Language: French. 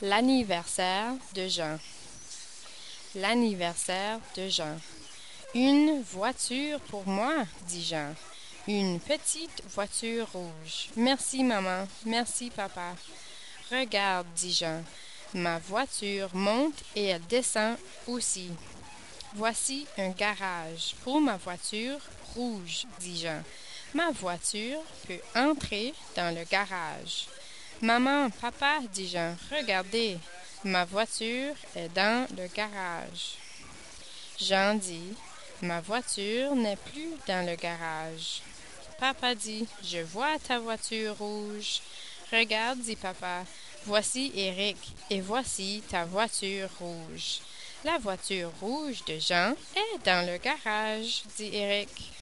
L'anniversaire de Jean. L'anniversaire de Jean. Une voiture pour moi, dit Jean. Une petite voiture rouge. Merci, maman. Merci, papa. Regarde, dit Jean. Ma voiture monte et elle descend aussi. Voici un garage pour ma voiture rouge, dit Jean. Ma voiture peut entrer dans le garage. Maman, papa, dit Jean, regardez, ma voiture est dans le garage. Jean dit, ma voiture n'est plus dans le garage. Papa dit, je vois ta voiture rouge. Regarde, dit papa, voici Eric, et voici ta voiture rouge. La voiture rouge de Jean est dans le garage, dit Eric.